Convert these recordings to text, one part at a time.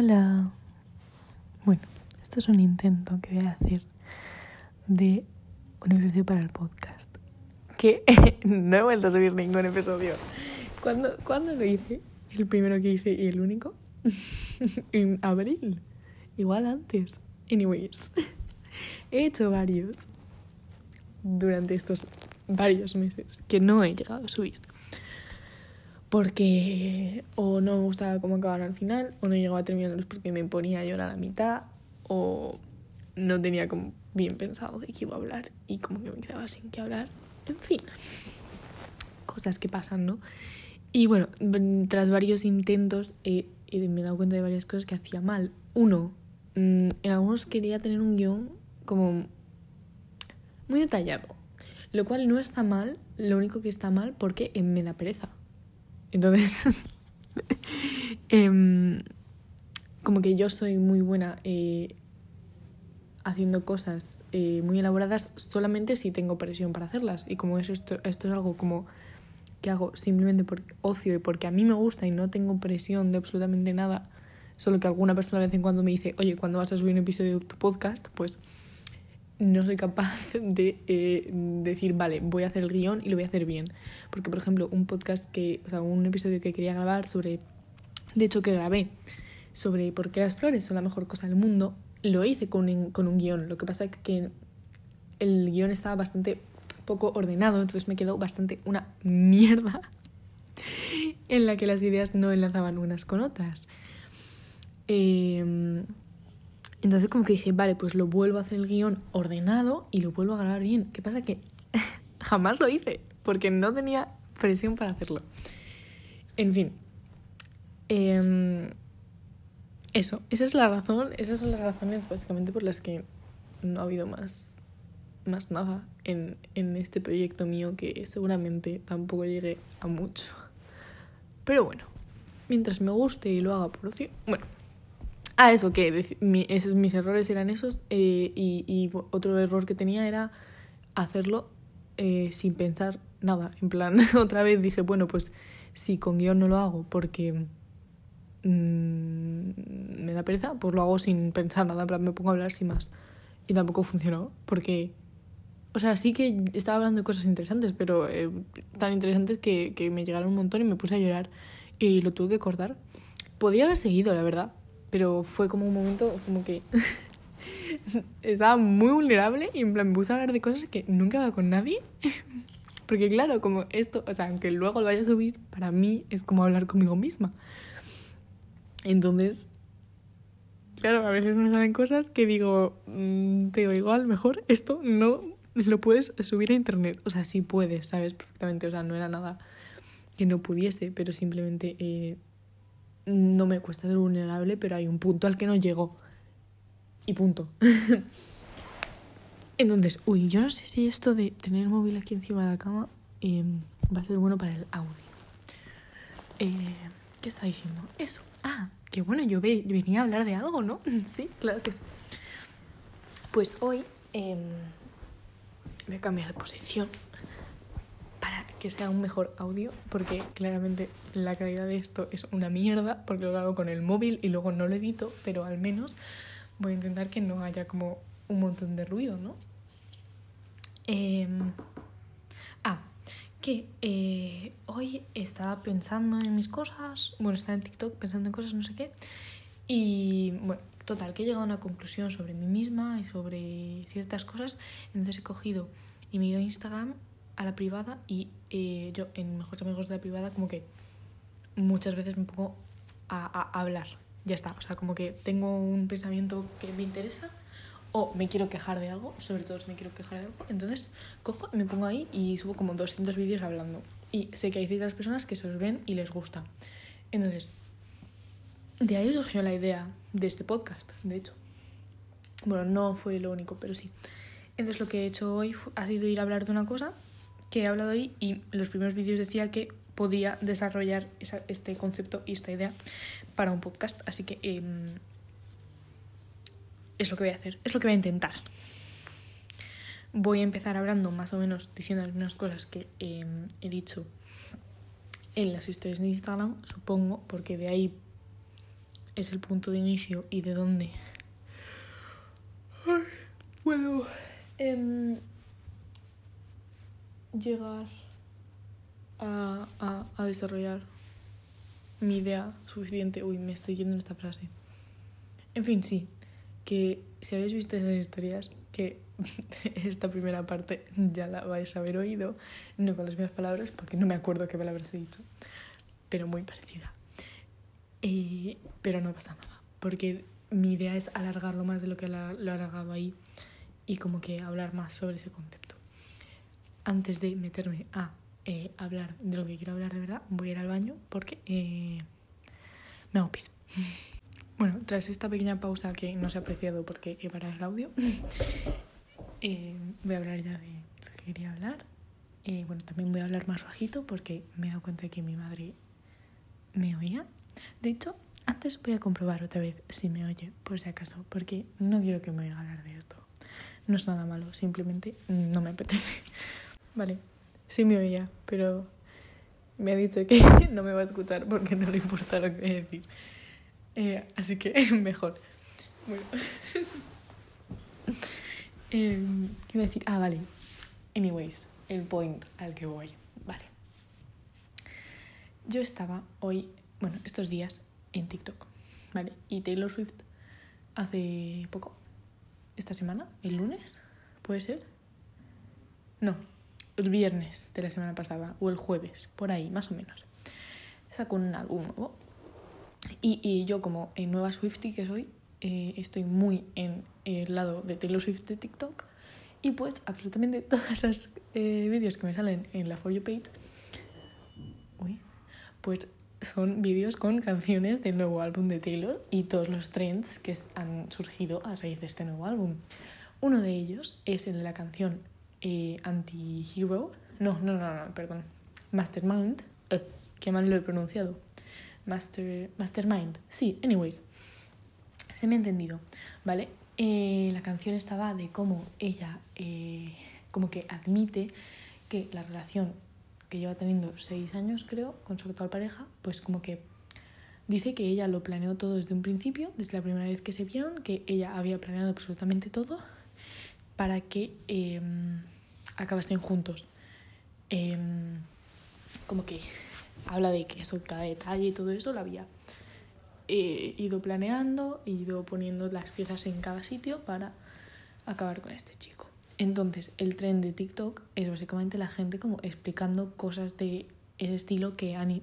Hola. Bueno, esto es un intento que voy a hacer de un episodio para el podcast. Que no he vuelto a subir ningún episodio. ¿Cuándo, ¿Cuándo lo hice? El primero que hice y el único. en abril. Igual antes. Anyways. He hecho varios durante estos varios meses que no he llegado a subir porque o no me gustaba cómo acabaron al final, o no llegaba a terminarlos porque me ponía a llorar a la mitad, o no tenía como bien pensado de qué iba a hablar y como que me quedaba sin qué hablar. En fin, cosas que pasan, ¿no? Y bueno, tras varios intentos me he dado cuenta de varias cosas que hacía mal. Uno, mm, en algunos quería tener un guion como muy detallado, lo cual no está mal, lo único que está mal porque me da pereza. Entonces, em, como que yo soy muy buena eh, haciendo cosas eh, muy elaboradas solamente si tengo presión para hacerlas. Y como eso, esto, esto es algo como que hago simplemente por ocio y porque a mí me gusta y no tengo presión de absolutamente nada, solo que alguna persona de vez en cuando me dice, oye, ¿cuándo vas a subir un episodio de tu podcast? Pues no soy capaz de eh, decir, vale, voy a hacer el guion y lo voy a hacer bien. Porque, por ejemplo, un podcast que, o sea, un episodio que quería grabar sobre, de hecho que grabé, sobre por qué las flores son la mejor cosa del mundo, lo hice con un, con un guion. Lo que pasa es que el guion estaba bastante poco ordenado, entonces me quedó bastante una mierda en la que las ideas no enlazaban unas con otras. Eh, entonces como que dije, vale, pues lo vuelvo a hacer el guion ordenado y lo vuelvo a grabar bien. ¿Qué pasa? Que jamás lo hice porque no tenía presión para hacerlo. En fin. Em, eso, esa es la razón, esas son las razones básicamente por las que no ha habido más, más nada en, en este proyecto mío que seguramente tampoco llegue a mucho. Pero bueno, mientras me guste y lo haga por ocio, bueno, Ah, eso, que esos, mis errores eran esos eh, y, otro error que tenía era hacerlo eh, sin pensar nada. En plan, otra vez dije, bueno, pues si con guion no lo hago porque mm, me da pereza, pues lo hago sin pensar nada, en plan, me pongo a hablar sin más. Y tampoco funcionó, porque, o sea, sí que estaba hablando de cosas interesantes, pero eh, tan interesantes que, que me llegaron un montón y me puse a llorar y lo tuve que cortar. Podía haber seguido, la verdad, pero fue como un momento como que estaba muy vulnerable y en plan me puse a hablar de cosas que nunca hago con nadie. Porque claro, como esto, o sea, aunque luego lo vaya a subir, para mí es como hablar conmigo misma. Entonces, claro, a veces me salen cosas que digo, mm, te digo, igual, mejor esto no lo puedes subir a internet. O sea, sí puedes, ¿sabes? Perfectamente. O sea, no era nada que no pudiese, pero simplemente eh, no me cuesta ser vulnerable, pero hay un punto al que no llego. Y punto. Entonces, uy, yo no sé si esto de tener el móvil aquí encima de la cama em, va a ser bueno para el audio. Eh, ¿Qué está diciendo? Eso. Ah, que bueno, yo venía a hablar de algo, ¿no? sí, claro que sí. Pues hoy em, voy a cambiar de posición que sea un mejor audio, porque claramente la calidad de esto es una mierda, porque lo hago con el móvil y luego no lo edito, pero al menos voy a intentar que no haya como un montón de ruido, ¿no? Em, ah, que eh, hoy estaba pensando en mis cosas, bueno, estaba en TikTok pensando en cosas, no sé qué, y bueno, total, que he llegado a una conclusión sobre mí misma y sobre ciertas cosas, entonces he cogido y me he ido a Instagram a la privada y yo en Mejores Amigos de la Privada como que muchas veces me pongo a, hablar. Ya está, o sea, como que tengo un pensamiento que me interesa o me quiero quejar de algo, sobre todo si me quiero quejar de algo, entonces cojo, me pongo ahí y subo como 200 vídeos hablando. Y sé que hay ciertas personas que se los ven y les gusta. Entonces, de ahí surgió la idea de este podcast, de hecho. Bueno, no fue lo único, pero sí. Entonces lo que he hecho hoy ha sido ir a hablar de una cosa que he hablado ahí y los primeros vídeos decía que podía desarrollar este concepto y esta idea para un podcast. Así que em, es lo que voy a hacer, es lo que voy a intentar. Voy a empezar hablando más o menos, diciendo algunas cosas que em, he dicho en las historias de Instagram, supongo, porque de ahí es el punto de inicio y de dónde puedo llegar a, a, a desarrollar mi idea suficiente. Uy, me estoy yendo en esta frase. En fin, sí, que si habéis visto esas historias, que esta primera parte ya la vais a haber oído, no con las mismas palabras, porque no me acuerdo qué palabras he dicho, pero muy parecida. Eh, pero no pasa nada, porque mi idea es alargarlo más de lo que lo he alargado ahí y como que hablar más sobre ese concepto. Antes de meterme a eh, hablar de lo que quiero hablar de verdad, voy a ir al baño porque eh, me hago pis. Bueno, tras esta pequeña pausa que no se ha apreciado porque he parado el audio, eh, voy a hablar ya de lo que quería hablar. Eh, bueno, también voy a hablar más bajito porque me he dado cuenta de que mi madre me oía. De hecho, antes voy a comprobar otra vez si me oye, por si acaso, porque no quiero que me oiga hablar de esto. No es nada malo, simplemente no me apetece. Vale, sí me oía, pero me ha dicho que no me va a escuchar porque no le importa lo que voy a decir. Eh, así que mejor. Bueno. eh, ¿Qué iba a decir? Ah, vale. Anyways, el point al que voy. Vale. Yo estaba hoy, bueno, estos días en TikTok, ¿vale? Y Taylor Swift hace poco, esta semana, el lunes, ¿puede ser? No, el viernes de la semana pasada, o el jueves, por ahí, más o menos. Sacó un álbum nuevo y, y yo como en nueva Swiftie que soy, eh, estoy muy en el lado de Taylor Swift de TikTok y pues absolutamente todos los eh, vídeos que me salen en la For You page, uy, pues son vídeos con canciones del nuevo álbum de Taylor y todos los trends que han surgido a raíz de este nuevo álbum. Uno de ellos es el de la canción eh, Anti-Hero, no, no, no, no, perdón, Mastermind, eh, que mal lo he pronunciado Master, Mastermind. Sí, anyways. Se me ha entendido, ¿vale? Eh, la canción estaba de cómo ella eh, como que admite que la relación que lleva teniendo seis años, creo, con su actual pareja, pues como que dice que ella lo planeó todo desde un principio, desde la primera vez que se vieron, que ella había planeado absolutamente todo para que eh, acabasen juntos. Em, como que habla de que eso, cada detalle y todo eso lo había eh, ido planeando, ido poniendo las piezas en cada sitio para acabar con este chico. Entonces, el tren de TikTok es básicamente la gente como explicando cosas de ese estilo que han,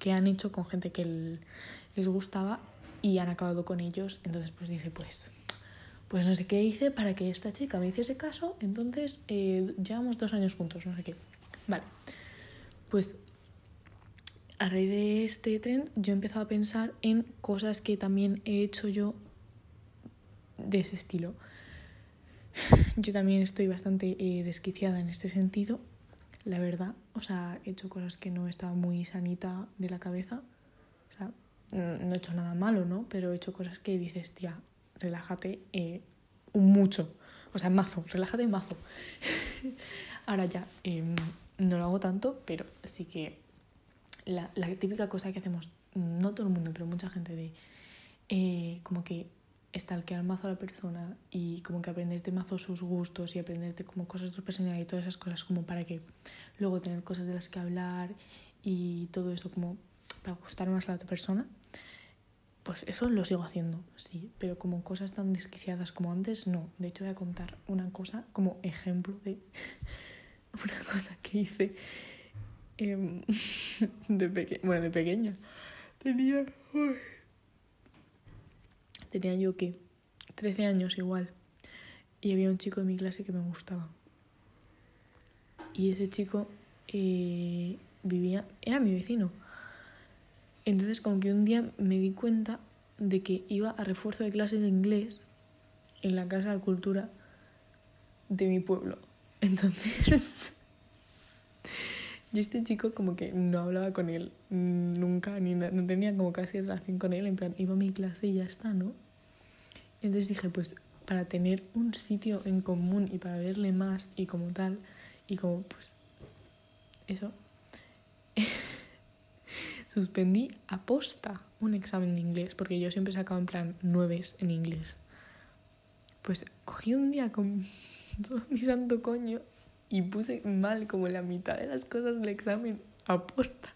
que han hecho con gente que les gustaba y han acabado con ellos. Entonces, pues dice, pues, pues no sé qué hice para que esta chica me hiciese caso. Entonces, eh, llevamos dos años juntos, no sé qué. Vale, pues a raíz de este tren yo he empezado a pensar en cosas que también he hecho yo de ese estilo. Yo también estoy bastante eh, desquiciada en este sentido, la verdad. O sea, he hecho cosas que no estaba muy sanita de la cabeza. O sea, no he hecho nada malo, ¿no? Pero he hecho cosas que dices, tía, relájate eh, mucho. O sea, mazo, relájate mazo. Ahora ya, em, no lo hago tanto, pero sí que la, la, típica cosa que hacemos, no todo el mundo, pero mucha gente de eh, como que estalquear mazo a la persona y como que aprenderte mazo sus gustos y aprenderte como cosas de su personalidad y todas esas cosas como para que luego tener cosas de las que hablar y todo eso como para gustar más a la otra persona. Pues eso lo sigo haciendo, sí, pero como cosas tan desquiciadas como antes, no. De hecho, voy a contar una cosa como ejemplo de una cosa que hice Em, de peque bueno, de pequeña. Tenía. Tenía yo que 13 años igual. Y había un chico de mi clase que me gustaba. Y ese chico eh, vivía. Era mi vecino. Entonces, como que un día me di cuenta de que iba a refuerzo de clase de inglés en la Casa de Cultura de mi pueblo. Entonces. Yo este chico como que no hablaba con él nunca, ni no tenía como casi relación con él, en plan, iba a mi clase y ya está, ¿no? Entonces dije, pues para tener un sitio en común y para verle más y como tal, y como pues eso, suspendí aposta un examen de inglés, porque yo siempre sacaba en plan nueves en inglés. Pues cogí un día con todo mi santo coño y puse mal como la mitad de las cosas del examen aposta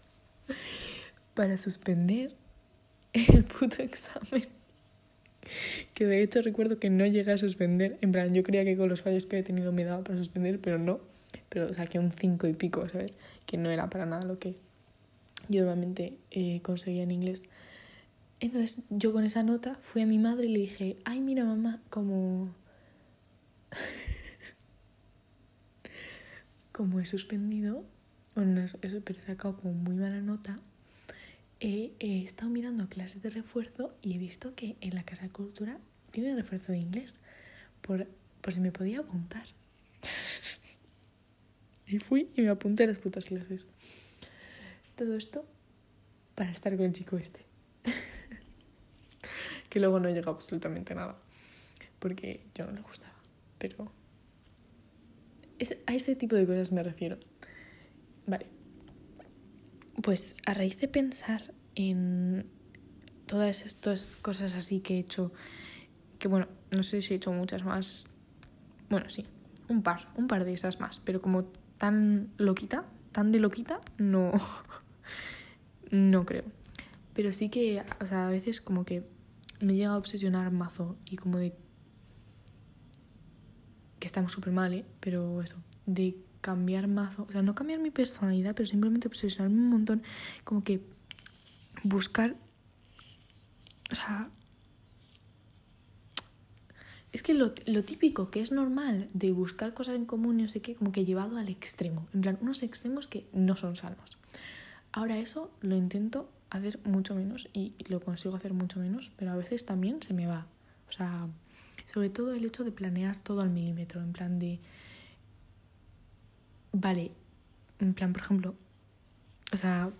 para suspender el puto examen. Que de hecho recuerdo que no llegué a suspender. En plan, yo creía que con los fallos que he tenido me daba para suspender, pero no. Pero saqué un 5 y pico, ¿sabes? Que no era para nada lo que yo normalmente eh, conseguía en inglés. Entonces yo con esa nota fui a mi madre y le dije, ay mira mamá, como... como he suspendido, bueno, pero he sacado como muy mala nota, he, estado mirando clases de refuerzo y he visto que en la Casa de Cultura tiene refuerzo de inglés, por, por si me podía apuntar. y fui y me apunté a las putas clases. Todo esto para estar con el chico este. que luego no llegó absolutamente nada. Porque yo no le gustaba. Pero a este tipo de cosas me refiero. Vale. Pues a raíz de pensar en todas estas cosas así que he hecho, que bueno, no sé si he hecho muchas más. Bueno, sí, un par, un par de esas más, pero como tan loquita, tan de loquita, no, no creo. Pero sí que, o sea, a veces como que me llega a obsesionar mazo y como de que estamos súper mal, ¿eh? Pero eso, de cambiar mazo, o sea, no cambiar mi personalidad, pero simplemente obsesionarme un montón, como que buscar, o sea, es que lo, lo, típico que es normal de buscar cosas en común y no sé qué, como que llevado al extremo, en plan, unos extremos que no son sanos. Ahora eso lo intento hacer mucho menos y lo consigo hacer mucho menos, pero a veces también se me va. O sea, sobre todo el hecho de planear todo al milímetro, en plan de... Vale, en plan, por ejemplo, o sea...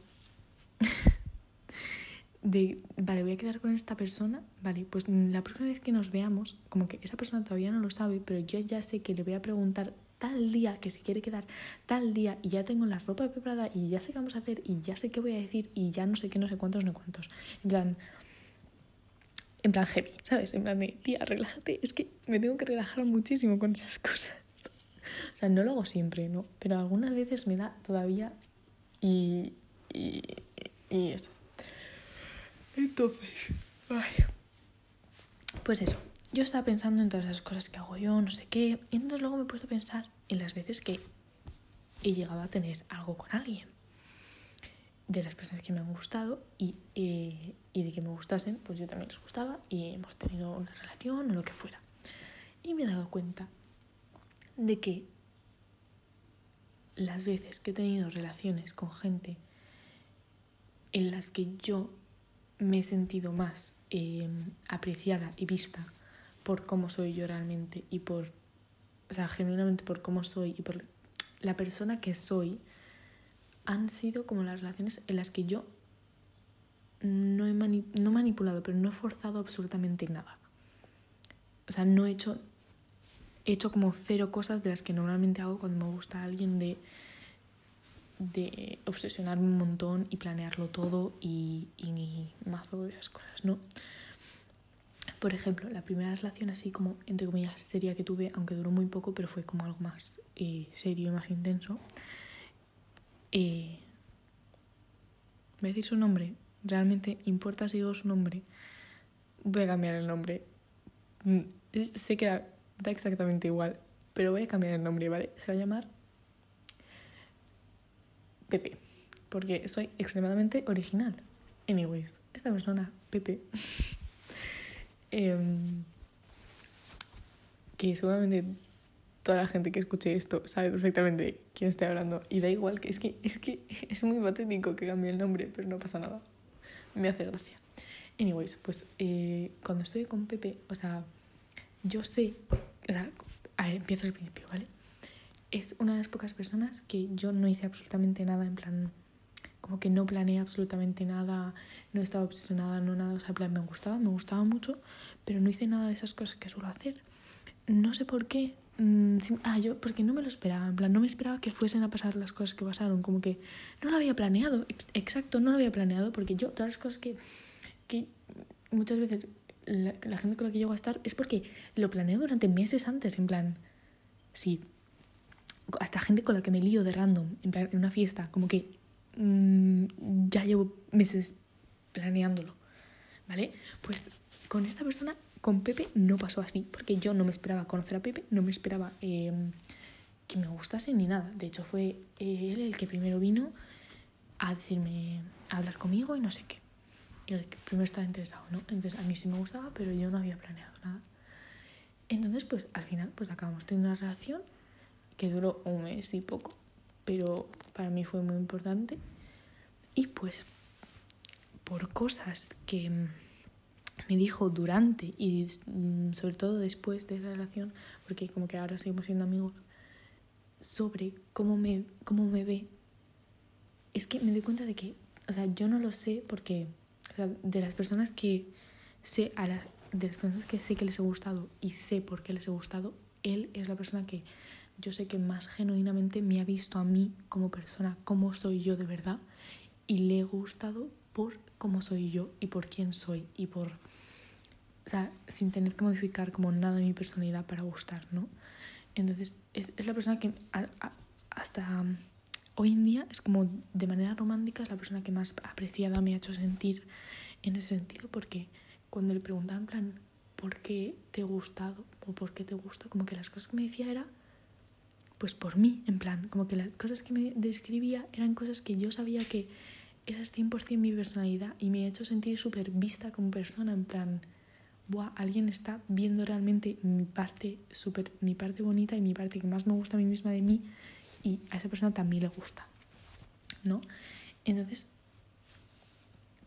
de, vale, voy a quedar con esta persona, vale, pues la próxima vez que nos veamos, como que esa persona todavía no lo sabe, pero yo ya sé que le voy a preguntar tal día que si quiere quedar tal día y ya tengo la ropa preparada y ya sé qué vamos a hacer y ya sé qué voy a decir y ya no sé qué, no sé cuántos, no cuántos. En plan, en plan heavy, ¿sabes? En plan de, tía, relájate. Es que me tengo que relajar muchísimo con esas cosas. O sea, no lo hago siempre, ¿no? Pero algunas veces me da todavía y, y, y eso. Entonces, ay. pues eso. Yo estaba pensando en todas esas cosas que hago yo, no sé qué. Y entonces luego me he puesto a pensar en las veces que he llegado a tener algo con alguien de las personas que me han gustado y, eh, y, de que me gustasen, pues yo también les gustaba y hemos tenido una relación o lo que fuera. Y me he dado cuenta de que las veces que he tenido relaciones con gente en las que yo me he sentido más eh, apreciada y vista por cómo soy yo realmente y por, o sea, genuinamente por cómo soy y por la persona que soy, han sido como las relaciones en las que yo no he no manipulado, pero no he forzado absolutamente nada. O sea, no he hecho, he hecho como cero cosas de las que normalmente hago cuando me gusta alguien de, de obsesionarme un montón y planearlo todo y, y mazo de esas cosas, ¿no? Por ejemplo, la primera relación así como, entre comillas, seria que tuve, aunque duró muy poco, pero fue como algo más eh, serio y más intenso, eh, voy a decir su nombre. Realmente importa si digo su nombre. Voy a cambiar el nombre. Mm, sé que da, exactamente igual, pero voy a cambiar el nombre, ¿vale? Se va a llamar Pepe, porque soy extremadamente original. Anyways, esta persona, Pepe, em, que seguramente toda la gente que escuche esto sabe perfectamente quién estoy hablando. Y da igual, que es que es, que es muy patético que cambie el nombre, pero no pasa nada. Me hace gracia. Anyways, pues eh, cuando estoy con Pepe, o sea, yo sé, o sea, a ver, empiezo al principio, ¿vale? Es una de las pocas personas que yo no hice absolutamente nada, en plan, como que no planeé absolutamente nada, no estaba obsesionada, no nada, o sea, plan, me gustaba, me gustaba mucho, pero no hice nada de esas cosas que suelo hacer. No sé por qué, mm, ah, yo, porque no me lo esperaba, en plan, no me esperaba que fuesen a pasar las cosas que pasaron, como que no lo había planeado, ex- exacto, no lo había planeado, porque yo, todas las cosas que, que muchas veces la, la gente con la que llego a estar es porque lo planeo durante meses antes, en plan, sí, hasta gente con la que me lío de random, en plan, en una fiesta, como que mm, ya llevo meses planeándolo, ¿vale? Pues con esta persona, con Pepe, no pasó así, porque yo no me esperaba conocer a Pepe, no me esperaba eh, que me gustase ni nada. De hecho, fue eh, él el que primero vino a decirme, a hablar conmigo y no sé qué. El que primero estaba interesado, ¿no? Entonces a mí sí me gustaba, pero yo no había planeado nada. Entonces, pues al final, pues acabamos teniendo una relación que duró un mes y poco, pero para mí fue muy importante. Y pues, por cosas que mm, me dijo durante y mm, sobre todo después de esa relación, porque como que ahora seguimos siendo amigos, sobre cómo me, cómo me ve, es que me doy cuenta de que, o sea, yo no lo sé porque, o sea, de las personas que sé, a la, de las personas que sé que les he gustado y sé por qué les he gustado, él es la persona que yo sé que más genuinamente me ha visto a mí como persona, cómo soy yo de verdad, y le he gustado por cómo soy yo y por quién soy y por, o sea, sin tener que modificar como nada de mi personalidad para gustar, ¿no? Entonces, es, es la persona que a- a- hasta hoy en día es como de manera romántica, es la persona que más apreciada me ha hecho sentir en ese sentido, porque cuando le preguntaba en plan, ¿por qué te he gustado? o ¿por qué te gusto? Como que las cosas que me decía era, pues por mí, en plan, como que las cosas que me describía eran cosas que yo sabía que esa es 100% mi personalidad y me ha hecho sentir súper vista como persona, en plan, Buah, alguien está viendo realmente mi parte súper, mi parte bonita y mi parte que más me gusta a mí misma de mí y a esa persona también le gusta, ¿no? Entonces,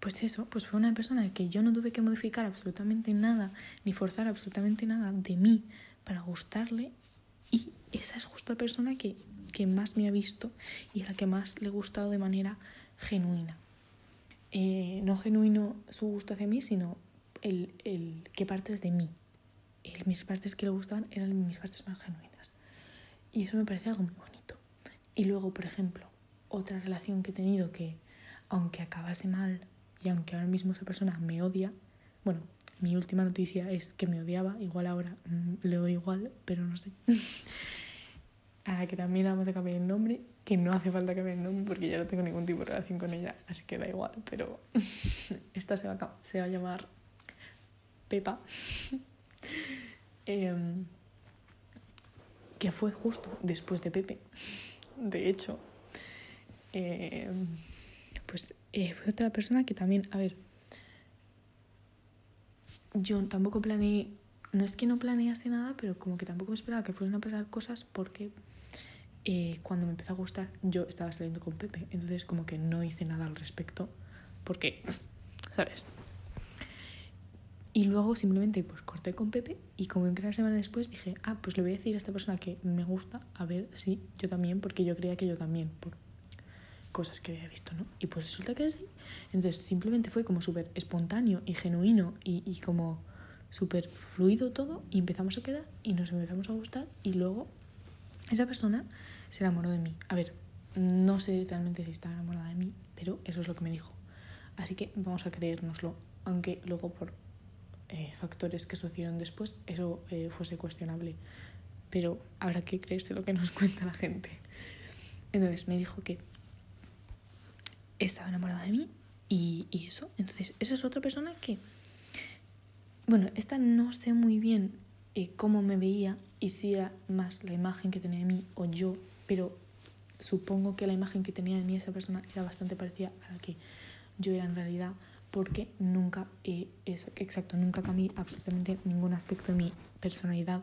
pues eso, pues fue una persona que yo no tuve que modificar absolutamente nada, ni forzar absolutamente nada de mí para gustarle y esa es justo la persona que, que más me ha visto y a la que más le he gustado de manera genuina. Eh, no genuino su gusto hacia mí, sino el, el qué partes de mí. El, mis partes que le gustaban eran mis partes más genuinas. Y eso me parece algo muy bonito. Y luego, por ejemplo, otra relación que he tenido que, aunque acabase mal y aunque ahora mismo esa persona me odia, bueno, mi última noticia es que me odiaba, igual ahora mm, le doy igual, pero no sé. a que también vamos a cambiar el nombre, que no hace falta cambiar el nombre porque ya no tengo ningún tipo de relación con ella, así que da igual, pero esta se va a, llamar Pepa. Em, que fue justo después de Pepe. De hecho, em, pues eh, fue otra persona que también, a ver, yo tampoco planeé, no es que no planease nada, pero como que tampoco me esperaba que fueran a pasar cosas porque eh, cuando me empezó a gustar yo estaba saliendo con Pepe, entonces como que no hice nada al respecto porque, ¿sabes? Y luego simplemente pues corté con Pepe y como en una semana después dije, ah, pues le voy a decir a esta persona que me gusta, a ver si yo también, porque yo creía que yo también, cosas que había visto, ¿no? Y pues resulta que sí. Entonces simplemente fue como súper espontáneo y genuino y, y como súper fluido todo y empezamos a quedar y nos empezamos a gustar y luego esa persona se enamoró de mí. A ver, no sé realmente si está enamorada de mí, pero eso es lo que me dijo. Así que vamos a creérnoslo, aunque luego por eh, factores que sucedieron después eso eh, fuese cuestionable. Pero habrá que creerse lo que nos cuenta la gente. Entonces me dijo que estaba enamorada de mí y, y eso. Entonces, esa es otra persona que, bueno, esta no sé muy bien eh, cómo me veía y si era más la imagen que tenía de mí o yo, pero supongo que la imagen que tenía de mí esa persona era bastante parecida a la que yo era en realidad porque nunca, eh, es, exacto, nunca cambié absolutamente ningún aspecto de mi personalidad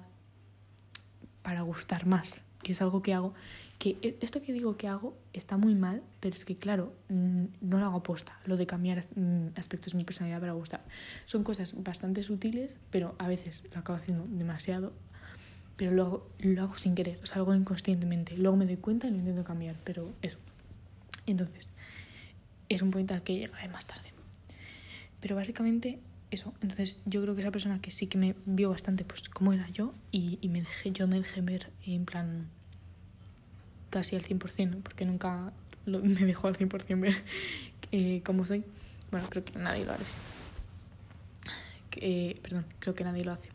para gustar más, que es algo que hago, que e- esto que digo que hago está muy mal, pero es que claro, mm, no lo hago aposta, lo de cambiar mm, aspectos de mi personalidad para gustar. Son cosas bastante sutiles, pero a veces lo acabo haciendo demasiado, pero lo hago, lo hago sin querer, o sea, lo hago inconscientemente. Luego me doy cuenta y lo intento cambiar, pero eso. Entonces, es un punto al que llegaré más tarde. Pero básicamente eso. Entonces yo creo que esa persona que sí que me vio bastante pues cómo era yo y, y me dejé, yo me dejé ver en plan casi al 100%, porque nunca lo, me dejó al 100% ver eh, cómo soy. Bueno, creo que nadie lo hace. Eh, perdón, creo que nadie lo hace.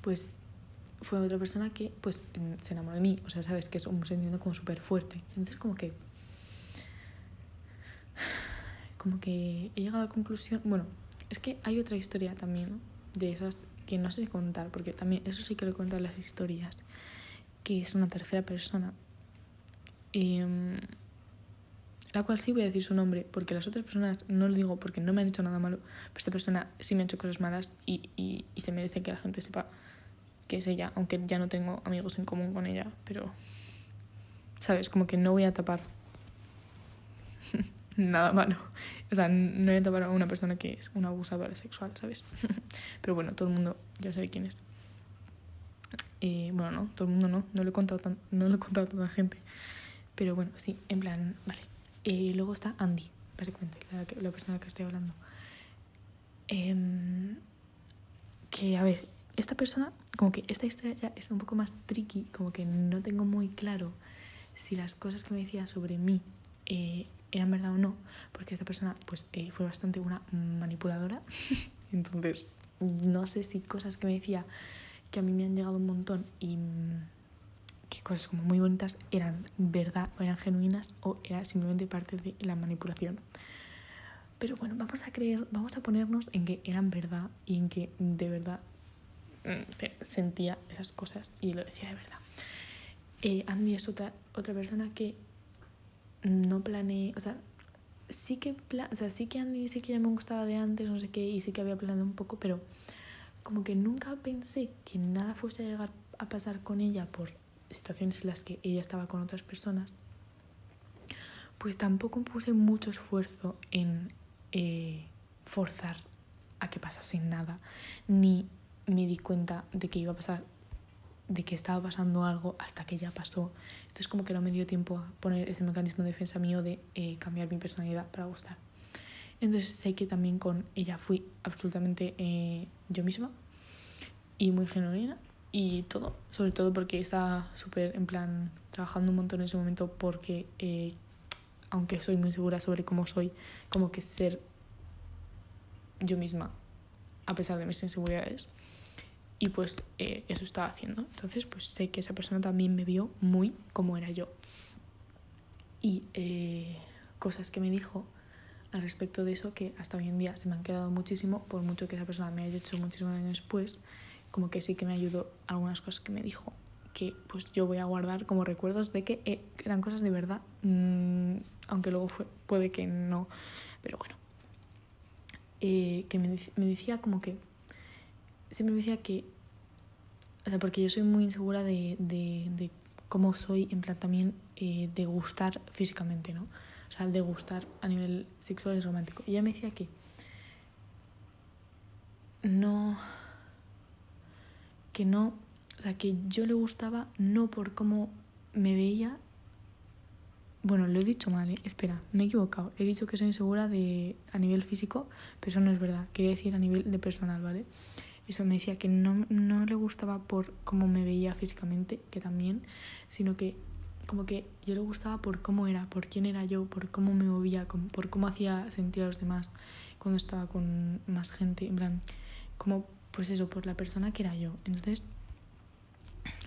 Pues fue otra persona que pues se enamoró de mí. O sea, sabes que es un sentimiento como súper fuerte. Entonces como que... Como que he llegado a la conclusión... Bueno, es que hay otra historia también, ¿no? De esas que no sé contar, porque también eso sí que lo he contado en las historias, que es una tercera persona. Em, la cual sí voy a decir su nombre, porque las otras personas no lo digo porque no me han hecho nada malo, pero esta persona sí me ha hecho cosas malas y, y, se merece que la gente sepa que es ella, aunque ya no tengo amigos en común con ella, pero, ¿sabes? Como que no voy a tapar nada malo. O sea, no voy a tapar a una persona que es una abusadora sexual, ¿sabes? pero bueno, todo el mundo ya sabe quién es. Eh, bueno, no, todo el mundo no, no lo he contado, no lo he contado a tanta gente. Pero bueno, sí, en plan, vale. Eh, luego está Andy, básicamente, la, la que estoy hablando. Eh, que, a ver, esta persona, como que esta historia ya es un poco más tricky, como que no tengo muy claro si las cosas que me decía sobre mí eh, eran verdad o no, porque esta persona pues eh, fue bastante una manipuladora, entonces no sé si cosas que me decía que a mí me han llegado un montón y que cosas como muy bonitas eran verdad o eran genuinas o era simplemente parte de la manipulación. Pero bueno, vamos a creer, vamos a ponernos en que eran verdad y en que de verdad sentía esas cosas y lo decía de verdad. Eh, Andy es otra, otra persona que no planeé, o sea, sí que, o sea, sí que Andy sí que ya me gustaba de antes, no sé qué, y sí que había planeado un poco, pero como que nunca pensé que nada fuese a llegar a pasar con ella por situaciones en las que ella estaba con otras personas, pues tampoco puse mucho esfuerzo en eh, forzar a que pasase nada, ni me di cuenta de que iba a pasar, de que estaba pasando algo hasta que ya pasó. Entonces como que no me dio tiempo a poner ese mecanismo de defensa mío de eh, cambiar mi personalidad para gustar. Entonces sé que también con ella fui absolutamente eh, yo misma y muy genuina y todo, sobre todo porque estaba súper en plan trabajando un montón en ese momento porque eh, aunque soy muy segura sobre cómo soy, como que ser yo misma a pesar de mis inseguridades y pues eh, eso estaba haciendo. Entonces pues sé que esa persona también me vio muy como era yo. Y eh, cosas que me dijo al respecto de eso que hasta hoy en día se me han quedado muchísimo, por mucho que esa persona me haya hecho muchísimos años después, como que sí que me ayudó algunas cosas que me dijo que pues yo voy a guardar como recuerdos de que eh, eran cosas de verdad, mmm, aunque luego fue, puede que no, pero bueno. Eh, que me, me decía como que siempre me decía que o sea, porque yo soy muy insegura de, de, de cómo soy, en plan también eh, de gustar físicamente, ¿no? O sea, de gustar a nivel sexual y romántico. Y ella me decía que no, que no, o sea, que yo le gustaba no por cómo me veía. Bueno, lo he dicho mal, ¿eh? espera, me he equivocado. He dicho que soy insegura de, a nivel físico, pero eso no es verdad. Quería decir a nivel de personal, ¿vale? eso me decía que no, no le gustaba por cómo me veía físicamente, que también, sino que como que yo le gustaba por cómo era, por quién era yo, por cómo me movía, por cómo hacía sentir a los demás cuando estaba con más gente, en plan, como pues eso, por la persona que era yo. Entonces,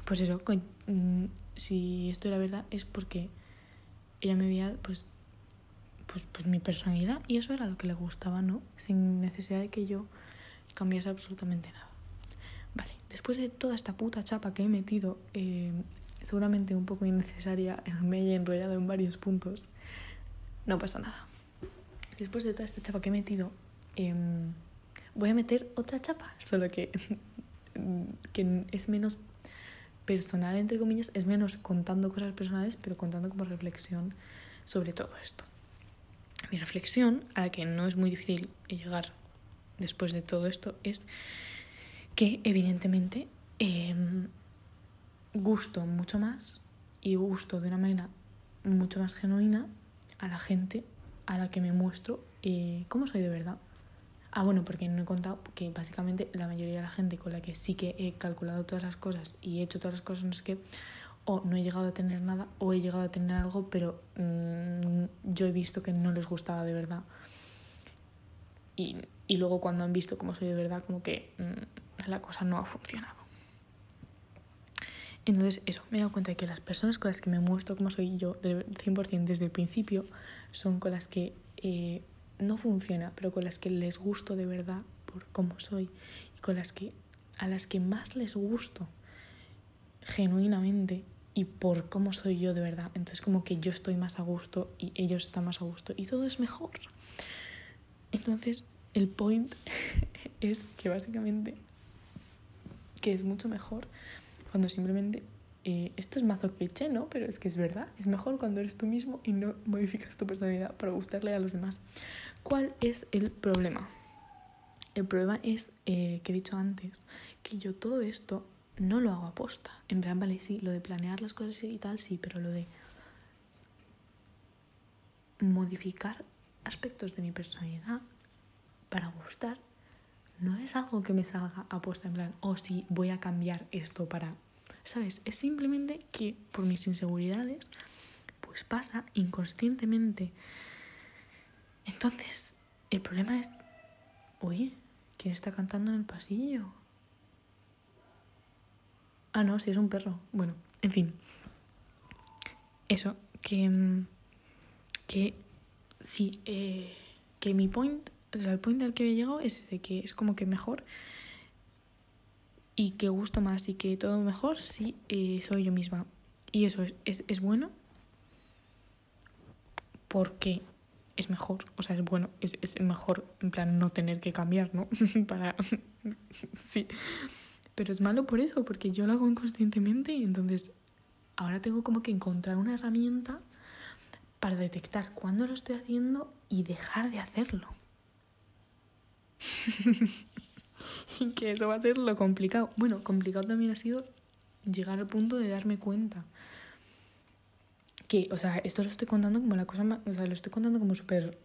pues eso, mm, si esto era verdad es porque ella me veía pues pues, pues mi personalidad y eso era lo que le gustaba, ¿no? Sin necesidad de que yo cambiase absolutamente nada. Vale, después de toda esta puta chapa que he metido, eh, seguramente un poco innecesaria, me he enrollado en varios puntos, no pasa nada. Después de toda esta chapa que he metido, eh, voy a meter otra chapa, solo que, que es menos personal, entre comillas, es menos contando cosas personales, pero contando como reflexión sobre todo esto. Mi reflexión, a la que no es muy difícil llegar después de todo esto es que evidentemente eh, gusto mucho más y gusto de una manera mucho más genuina a la gente a la que me muestro eh, cómo soy de verdad. Ah, bueno, porque no he contado que básicamente la mayoría de la gente con la que sí que he calculado todas las cosas y he hecho todas las cosas, no sé qué, o no he llegado a tener nada o he llegado a tener algo, pero mm, yo he visto que no les gustaba de verdad. Y, y, luego cuando han visto cómo soy de verdad, como que mm, la cosa no ha funcionado. Entonces, eso, me he dado cuenta de que las personas con las que me muestro como soy yo del 100% desde el principio son con las que eh, no funciona, pero con las que les gusto de verdad por cómo soy y con las que a las que más les gusto genuinamente y por cómo soy yo de verdad. Entonces como que yo estoy más a gusto y ellos están más a gusto y todo es mejor. Entonces el point es que básicamente que es mucho mejor cuando simplemente eh, esto es mazo cliché, ¿no? Pero es que es verdad, es mejor cuando eres tú mismo y no modificas tu personalidad para gustarle a los demás. ¿Cuál es el problema? El problema es eh, que he dicho antes que yo todo esto no lo hago aposta. En plan, vale, sí, lo de planear las cosas y tal, sí, pero lo de modificar aspectos de mi personalidad para gustar no es algo que me salga aposta en plan, oh sí, voy a cambiar esto para... ¿Sabes? Es simplemente que por mis inseguridades, pues pasa inconscientemente. Entonces, el problema es, oye, ¿quién está cantando en el pasillo? Ah, no, si es un perro. Bueno, en fin. Eso, que. Que. Sí, eh, que mi point. O sea, el point al que he llegado es de que es como que mejor. Y que gusto más y que todo mejor si eh, soy yo misma. Y eso es, es, es bueno. Porque es mejor, o sea, es bueno, es, es mejor en plan no tener que cambiar, ¿no? Para... sí. Pero es malo por eso, porque yo lo hago inconscientemente y entonces ahora tengo como que encontrar una herramienta para detectar cuándo lo estoy haciendo y dejar de hacerlo. y que eso va a ser lo complicado. Bueno, complicado también ha sido llegar al punto de darme cuenta. Que, o sea, esto lo estoy contando como la cosa más. O sea, lo estoy contando como súper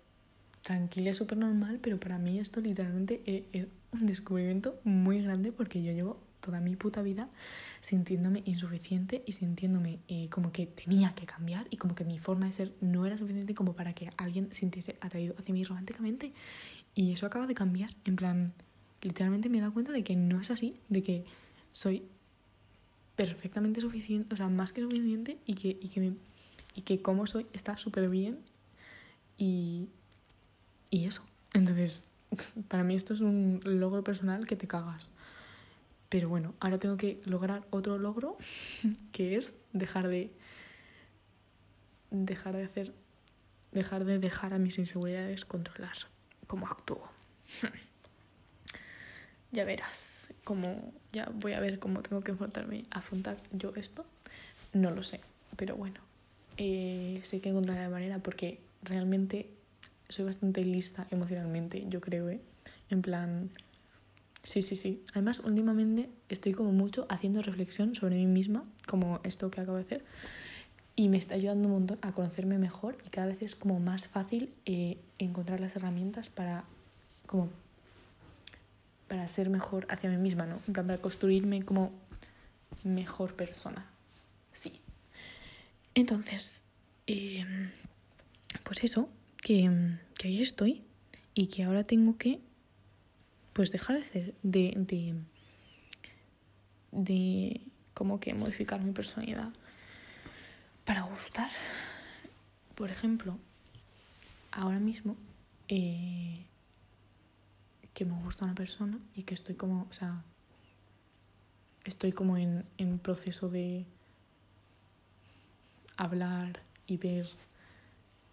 tranquila, súper normal, pero para mí esto literalmente es un descubrimiento muy grande porque yo llevo toda mi puta vida sintiéndome insuficiente y sintiéndome eh, como que tenía que cambiar y como que mi forma de ser no era suficiente como para que alguien sintiese atraído hacia mí románticamente. Y eso acaba de cambiar. En plan, literalmente me he dado cuenta de que no es así, de que soy perfectamente suficiente, o sea, más que suficiente y que, y que, y que como soy está súper bien y, y eso. Entonces, para mí esto es un logro personal que te cagas. Pero bueno, ahora tengo que lograr otro logro, que es dejar de dejar de hacer dejar de dejar a mis inseguridades controlar cómo actúo. ya verás cómo ya voy a ver cómo tengo que enfrentarme afrontar yo esto. No lo sé, pero bueno, eh, sé que encontrar la manera porque realmente soy bastante lista emocionalmente, yo creo, ¿eh? En plan, sí, sí, sí. Además, últimamente estoy como mucho haciendo reflexión sobre mí misma, como esto que acabo de hacer, y me está ayudando un montón a conocerme mejor y cada vez es como más fácil eh, encontrar las herramientas para, como, para ser mejor hacia mí misma, ¿no? En plan, para construirme como mejor persona. Sí. Entonces, em, pues eso, que, que ahí estoy y que ahora tengo que pues dejar de hacer de, de, de como que modificar mi personalidad para gustar. Por ejemplo, ahora mismo eh, que me gusta una persona y que estoy como, o sea, estoy como en, en proceso de hablar y ver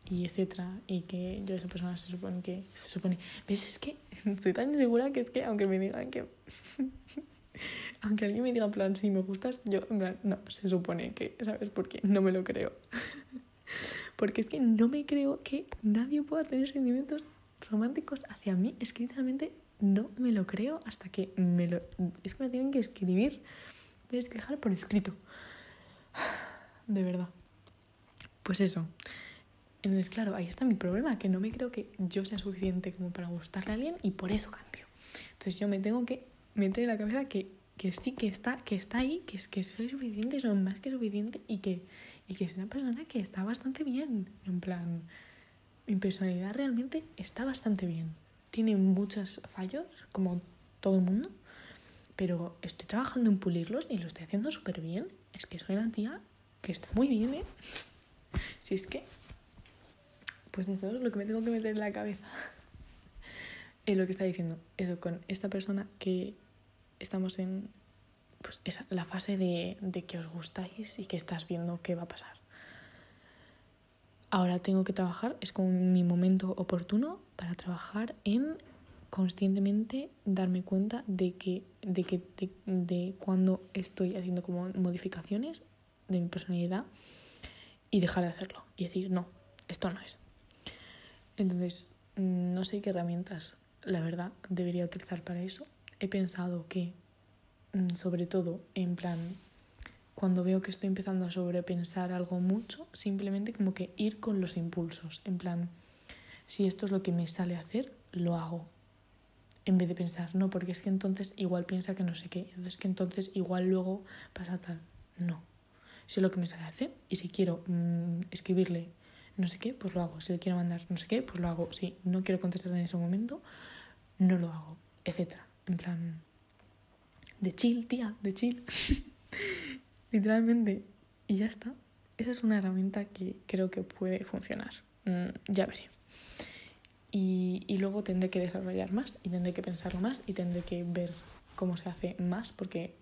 y etcétera y que yo esa persona se supone que se supone ves es que estoy tan segura que es que aunque me digan que aunque alguien me diga en plan si me gustas yo en plan no se supone que sabes por qué no me lo creo. Porque es que no me creo que nadie pueda tener sentimientos románticos hacia mí es que literalmente no me lo creo hasta que me lo es que me tienen que escribir tienes que dejar por escrito de verdad pues eso Entonces, claro, ahí está mi problema, que no me creo que yo sea suficiente como para gustarle a alguien y por eso cambio. Entonces yo me tengo que meter en la cabeza que, que sí, que está, que está ahí, que, que soy suficiente, soy más que suficiente y que, y que es una persona que está bastante bien. En plan, mi personalidad realmente está bastante bien. Tiene muchos fallos, como todo el mundo, pero estoy trabajando en pulirlos y lo estoy haciendo súper bien. Es que soy una tía que está muy bien, ¿eh? si es que pues eso es lo que me tengo que meter en la cabeza. es lo que está diciendo. Eso con esta persona que estamos en pues, esa, la fase de, de que os gustáis y que estás viendo qué va a pasar. Ahora tengo que trabajar, es como mi momento oportuno para trabajar en conscientemente darme cuenta de que de que de, cuando estoy haciendo como modificaciones de mi personalidad y dejar de hacerlo y decir no esto no es entonces, no sé qué herramientas, la verdad, debería utilizar para eso. He pensado que, mm, sobre todo, en plan, cuando veo que estoy empezando a sobrepensar algo mucho, simplemente como que ir con los impulsos. En plan, si esto es lo que me sale a hacer, lo hago. En vez de pensar, no, porque es que entonces igual piensa que no sé qué, entonces que entonces igual luego pasa tal. No. Si es lo que me sale a hacer y si quiero mm, escribirle no sé qué, pues lo hago. Si le quiero mandar no sé qué, pues lo hago. Si no quiero contestar en ese momento, no lo hago, etcétera. En plan, de chill, tía, de chill. Literalmente. Y ya está. Esa es una herramienta que creo que puede funcionar. Mm, ya veré. Y, y luego tendré que desarrollar más y tendré que pensarlo más y tendré que ver cómo se hace más porque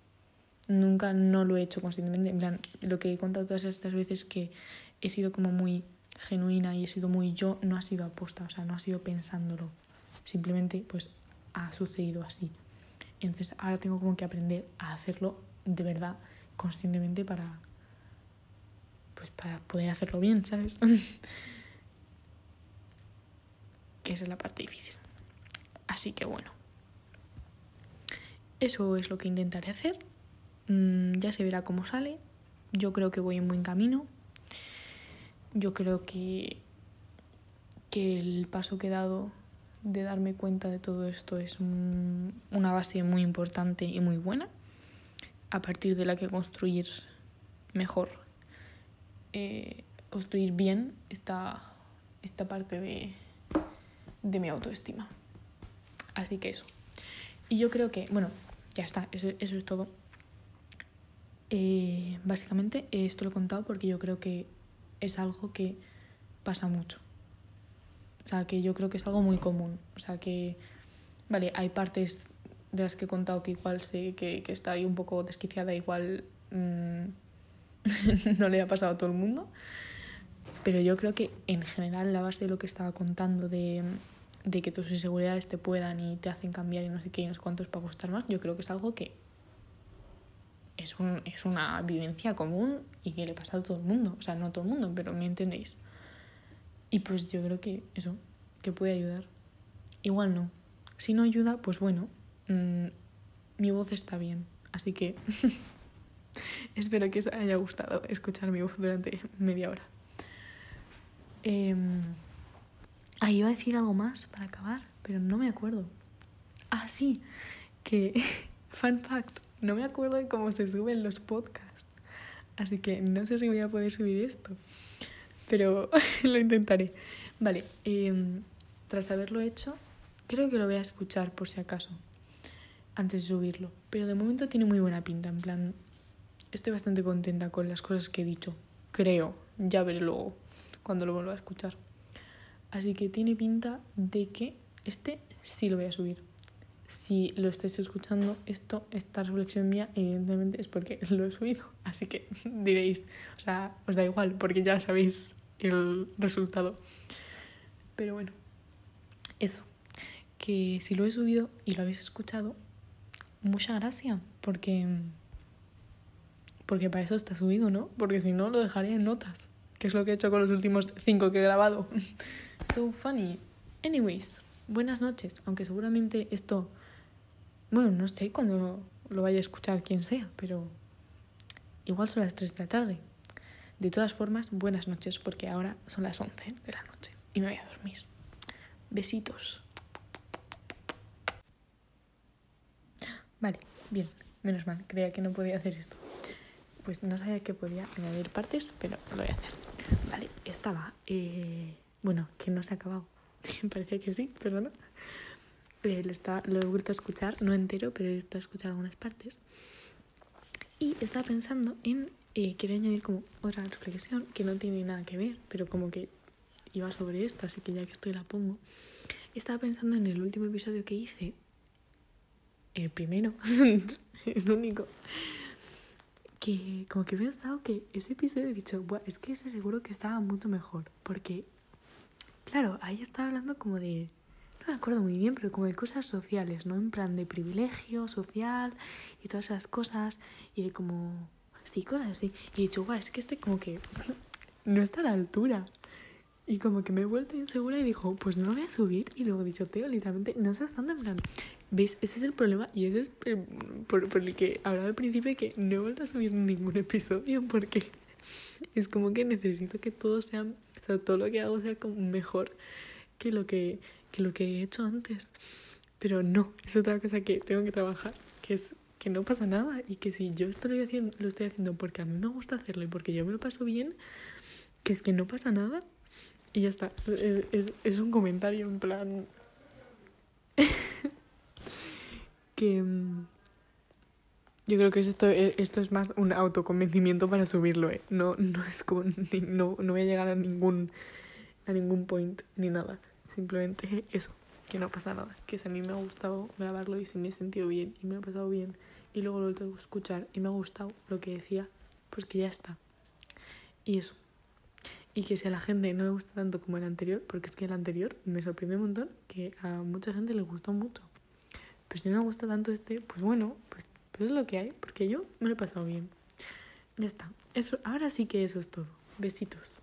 nunca no lo he hecho conscientemente. En plan, lo que he contado todas estas veces que he sido como muy genuina y he sido muy yo, no ha sido aposta, o sea, no ha sido pensándolo. Simplemente pues ha sucedido así. Entonces ahora tengo como que aprender a hacerlo de verdad, conscientemente para pues para poder hacerlo bien, ¿sabes? que esa es la parte difícil. Así que bueno. Eso es lo que intentaré hacer. Mm, ya se verá cómo sale. Yo creo que voy en buen camino yo creo que, que el paso que he dado de darme cuenta de todo esto es una base muy importante y muy buena, a partir de la que construir mejor, eh, construir bien esta, esta parte de, de mi autoestima. Así que eso. Y yo creo que, bueno, ya está, eso, eso es todo. Eh, básicamente esto lo he contado porque yo creo que es algo que pasa mucho. O sea, que yo creo que es algo muy común. O sea, que, vale, hay partes de las que he contado que igual sé que, que está ahí un poco desquiciada, igual mmm, no le ha pasado a todo el mundo. Pero yo creo que en general la base de lo que estaba contando de, de que tus inseguridades te puedan y te hacen cambiar y no sé qué y no sé cuántos para gustar más, yo creo que es algo que es, un, es una vivencia común y que le pasa a todo el mundo. O sea, no a todo el mundo, pero me entendéis. Y pues yo creo que eso, que puede ayudar. Igual no. Si no ayuda, pues bueno, mmm, mi voz está bien. Así que espero que os haya gustado escuchar mi voz durante media hora. Eh, ah, iba a decir algo más para acabar, pero no me acuerdo. Ah, sí, que fun fact, no me acuerdo de cómo se suben los podcasts. Así que no sé si voy a poder subir esto. Pero lo intentaré. Vale, em, tras haberlo hecho, creo que lo voy a escuchar por si acaso. Antes de subirlo. Pero de momento tiene muy buena pinta. En plan, estoy bastante contenta con las cosas que he dicho. Creo. Ya veré luego cuando lo vuelva a escuchar. Así que tiene pinta de que este sí lo voy a subir si lo estáis escuchando, esto, esta reflexión mía, evidentemente es porque lo he subido. Así que diréis, o sea, os da igual porque ya sabéis el resultado. Pero bueno, eso. Que si lo he subido y lo habéis escuchado, mucha gracia, porque. Porque para eso está subido, ¿no? Porque si no, lo dejaría en notas, que es lo que he hecho con los últimos cinco que he grabado. so funny. Anyways, buenas noches, aunque seguramente esto bueno, no sé cuando lo vaya a escuchar quien sea, pero igual son las 3 de la tarde. De todas formas, buenas noches porque ahora son las 11 de la noche y me voy a dormir. Besitos. Vale, bien, menos mal, creía que no podía hacer esto. Pues no sabía que podía añadir partes, pero lo voy a hacer. Vale, estaba... Eh, bueno, que no se ha acabado. Me parecía que sí, pero no. Eh, lo, está, lo he vuelto a escuchar, no entero, pero he vuelto a escuchar algunas partes. Y estaba pensando en... Eh, quiero añadir como otra reflexión que no tiene nada que ver, pero como que iba sobre esto, así que ya que estoy la pongo. Estaba pensando en el último episodio que hice el primero, el único, que como que he pensado que ese episodio he dicho, es que ese seguro que estaba mucho mejor, porque, claro, ahí estaba hablando como de, no me acuerdo muy bien, pero como de cosas sociales, ¿no? En plan de privilegio social y todas esas cosas, y de como, sí, cosas así. Y he dicho, guau, es que este como que no está a la altura. Y como que me he vuelto insegura y dijo, pues no lo voy a subir. Y luego he dicho, Teo, literalmente, no seas tan en plan, ¿Ves? Ese es el problema y ese es por, por el que hablaba al principio que no he vuelto a subir ningún episodio porque es como que necesito que todo sea, o sea, todo lo que hago sea como mejor que lo que, que lo que he hecho antes. Pero no, es otra cosa que tengo que trabajar, que es que no pasa nada y que si yo estoy haciendo, lo estoy haciendo porque a mí me gusta hacerlo y porque yo me lo paso bien, que es que no pasa nada y ya está. Es, es, es un comentario en plan que mm, yo creo que esto, eh, esto es más un autoconvencimiento para subirlo, ¿eh? No, no es como, no, no voy a llegar a ningún, a ningún point ni nada. Simplemente eso, que no pasa nada. Que si a mí me ha gustado grabarlo y si me he sentido bien y me ha pasado bien y luego lo tengo que escuchar y me ha gustado lo que decía, pues que ya está. Y eso. Y que si a la gente no le gusta tanto como el anterior, porque es que el anterior me sorprende un montón, que a mucha gente le gustó mucho. Pero si no me gusta tanto este, pues bueno, pues, pues es lo que hay, porque yo me lo he pasado bien. Ya está. Eso, ahora sí que eso es todo. Besitos.